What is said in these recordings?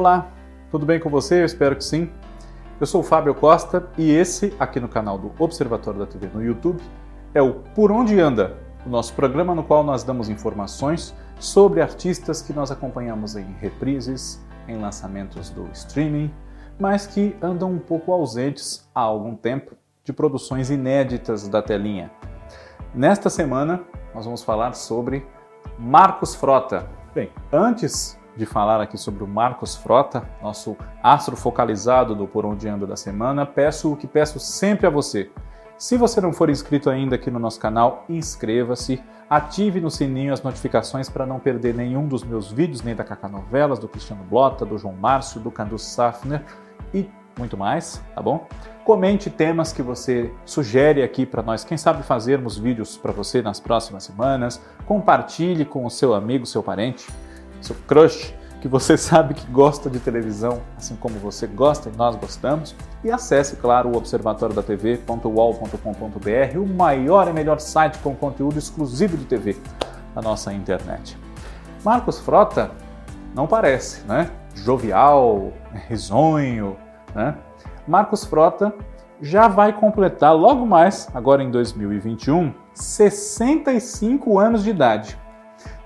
Olá, tudo bem com você? Eu espero que sim. Eu sou o Fábio Costa e esse, aqui no canal do Observatório da TV no YouTube, é o Por Onde Anda, o nosso programa no qual nós damos informações sobre artistas que nós acompanhamos em reprises, em lançamentos do streaming, mas que andam um pouco ausentes há algum tempo de produções inéditas da telinha. Nesta semana, nós vamos falar sobre Marcos Frota. Bem, antes de falar aqui sobre o Marcos Frota, nosso astro focalizado do Por Onde Anda da semana, peço o que peço sempre a você. Se você não for inscrito ainda aqui no nosso canal, inscreva-se, ative no sininho as notificações para não perder nenhum dos meus vídeos, nem da Cacá Novelas, do Cristiano Blota, do João Márcio, do Candu Safner e muito mais, tá bom? Comente temas que você sugere aqui para nós, quem sabe fazermos vídeos para você nas próximas semanas. Compartilhe com o seu amigo, seu parente seu crush, que você sabe que gosta de televisão, assim como você gosta e nós gostamos. E acesse, claro, o observatoriodatv.uol.com.br, o maior e melhor site com conteúdo exclusivo de TV da nossa internet. Marcos Frota não parece, né? Jovial, risonho, né? Marcos Frota já vai completar logo mais, agora em 2021, 65 anos de idade.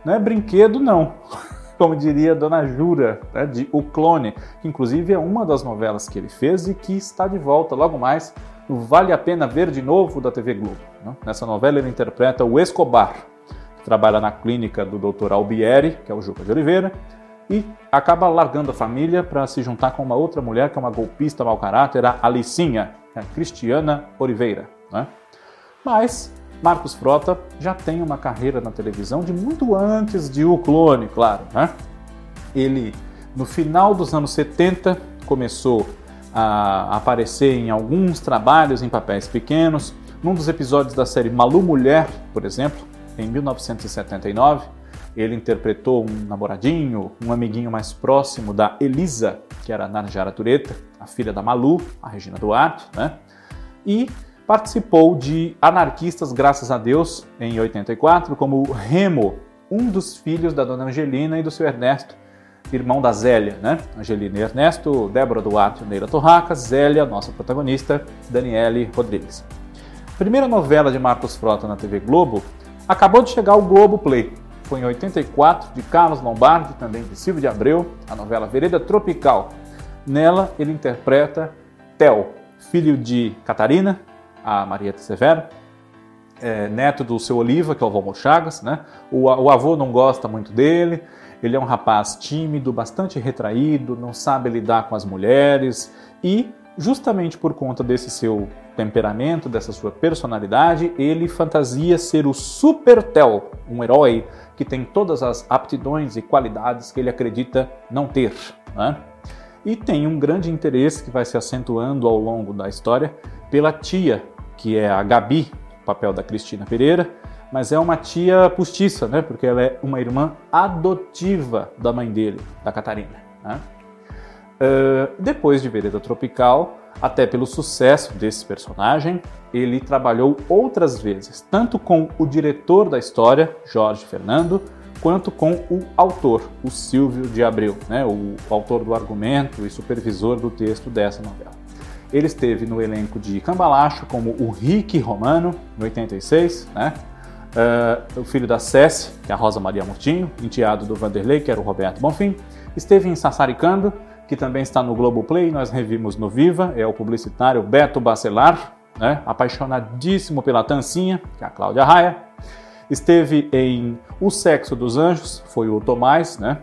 Não é brinquedo, não como diria Dona Jura, né, de O Clone, que inclusive é uma das novelas que ele fez e que está de volta logo mais no Vale a Pena Ver de Novo da TV Globo. Né? Nessa novela ele interpreta o Escobar, que trabalha na clínica do Dr. Albieri, que é o Juca de Oliveira, e acaba largando a família para se juntar com uma outra mulher que é uma golpista mau caráter, a Alicinha, a Cristiana Oliveira. Né? Mas Marcos Frota já tem uma carreira na televisão de muito antes de O Clone, claro. Né? Ele, no final dos anos 70, começou a aparecer em alguns trabalhos em papéis pequenos. Num dos episódios da série Malu Mulher, por exemplo, em 1979, ele interpretou um namoradinho, um amiguinho mais próximo da Elisa, que era a Narjara Tureta, a filha da Malu, a Regina Duarte, né? E Participou de Anarquistas, graças a Deus, em 84, como Remo, um dos filhos da dona Angelina e do seu Ernesto, irmão da Zélia, né? Angelina e Ernesto, Débora Duarte Neira Torraca, Zélia, nossa protagonista, Daniele Rodrigues. Primeira novela de Marcos Frota na TV Globo acabou de chegar ao Globo Play. Foi em 84, de Carlos Lombardi, também de Silvio de Abreu, a novela Vereda Tropical. Nela, ele interpreta Theo, filho de Catarina, a Marieta Severo, é, neto do seu Oliva, que é o Valmor Chagas. Né? O, o avô não gosta muito dele, ele é um rapaz tímido, bastante retraído, não sabe lidar com as mulheres e, justamente por conta desse seu temperamento, dessa sua personalidade, ele fantasia ser o Super Tel, um herói que tem todas as aptidões e qualidades que ele acredita não ter. Né? E tem um grande interesse que vai se acentuando ao longo da história pela tia que é a Gabi, papel da Cristina Pereira, mas é uma tia postiça, né? Porque ela é uma irmã adotiva da mãe dele, da Catarina. Né? Uh, depois de Vereda Tropical, até pelo sucesso desse personagem, ele trabalhou outras vezes, tanto com o diretor da história, Jorge Fernando, quanto com o autor, o Silvio de Abreu, né? o autor do argumento e supervisor do texto dessa novela. Ele esteve no elenco de Cambalacho como o Rick Romano, em 86, né? Uh, o filho da Cessi, que é a Rosa Maria Murtinho, enteado do Vanderlei, que era o Roberto Bonfim. Esteve em Sassaricando, que também está no Globoplay, nós revimos no Viva, é o publicitário Beto Bacelar, né? apaixonadíssimo pela Tancinha, que é a Cláudia Raia. Esteve em O Sexo dos Anjos, foi o Tomás, né?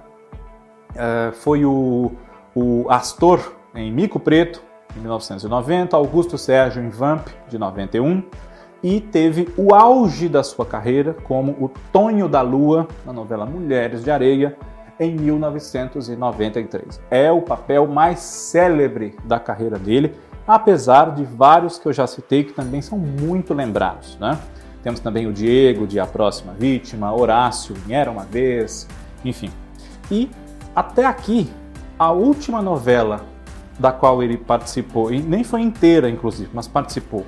Uh, foi o, o Astor em Mico Preto, em 1990, Augusto Sérgio em Vamp, de 91, e teve o auge da sua carreira como o Tonho da Lua na novela Mulheres de Areia, em 1993. É o papel mais célebre da carreira dele, apesar de vários que eu já citei que também são muito lembrados. Né? Temos também o Diego de A Próxima Vítima, Horácio em Era Uma Vez, enfim. E até aqui, a última novela da qual ele participou, e nem foi inteira, inclusive, mas participou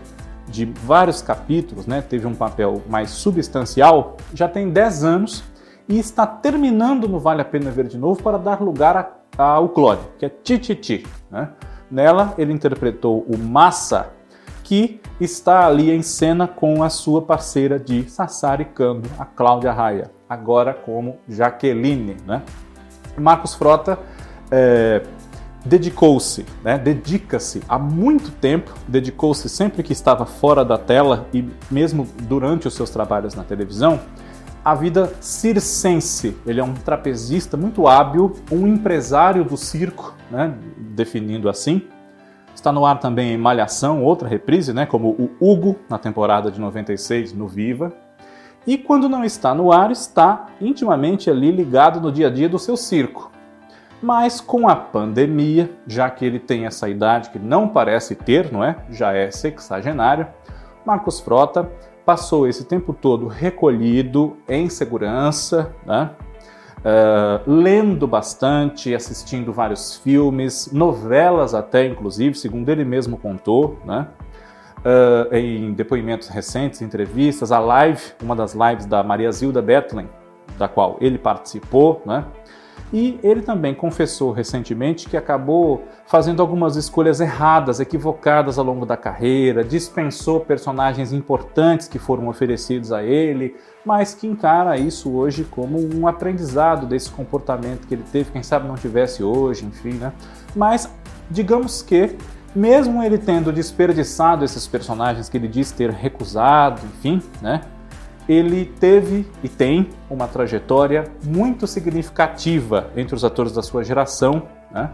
de vários capítulos, né, teve um papel mais substancial, já tem 10 anos e está terminando no Vale a Pena Ver de Novo para dar lugar ao Clone, que é Tititi. Né? Nela, ele interpretou o Massa, que está ali em cena com a sua parceira de Sassaricando, a Cláudia Raia, agora como Jaqueline. Né? Marcos Frota é, dedicou-se, né, dedica-se há muito tempo, dedicou-se sempre que estava fora da tela e mesmo durante os seus trabalhos na televisão, à vida circense. Ele é um trapezista muito hábil, um empresário do circo, né, definindo assim, Está no ar também em Malhação, outra reprise, né, como o Hugo, na temporada de 96 no Viva. E quando não está no ar, está intimamente ali ligado no dia a dia do seu circo. Mas com a pandemia, já que ele tem essa idade que não parece ter, não é? Já é sexagenário, Marcos Frota passou esse tempo todo recolhido, em segurança, né? Uh, lendo bastante, assistindo vários filmes, novelas até, inclusive, segundo ele mesmo contou, né? Uh, em depoimentos recentes, entrevistas, a live, uma das lives da Maria Zilda Bethlen, da qual ele participou, né? E ele também confessou recentemente que acabou fazendo algumas escolhas erradas, equivocadas ao longo da carreira, dispensou personagens importantes que foram oferecidos a ele, mas que encara isso hoje como um aprendizado desse comportamento que ele teve, quem sabe não tivesse hoje, enfim, né? Mas digamos que mesmo ele tendo desperdiçado esses personagens que ele diz ter recusado, enfim, né? Ele teve e tem uma trajetória muito significativa entre os atores da sua geração, né?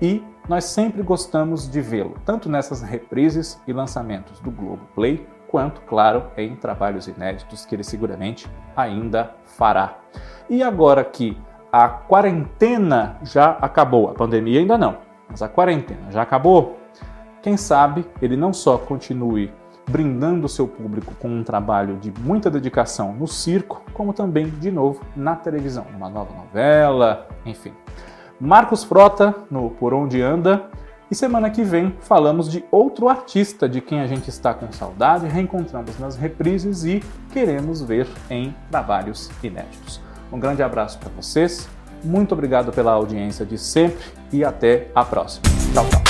e nós sempre gostamos de vê-lo, tanto nessas reprises e lançamentos do Globo Play, quanto, claro, em trabalhos inéditos que ele seguramente ainda fará. E agora que a quarentena já acabou, a pandemia ainda não, mas a quarentena já acabou, quem sabe ele não só continue brindando seu público com um trabalho de muita dedicação no circo, como também, de novo, na televisão, uma nova novela, enfim. Marcos Frota, no Por Onde Anda, e semana que vem falamos de outro artista de quem a gente está com saudade, reencontramos nas reprises e queremos ver em trabalhos inéditos. Um grande abraço para vocês, muito obrigado pela audiência de sempre e até a próxima. Tchau, tchau.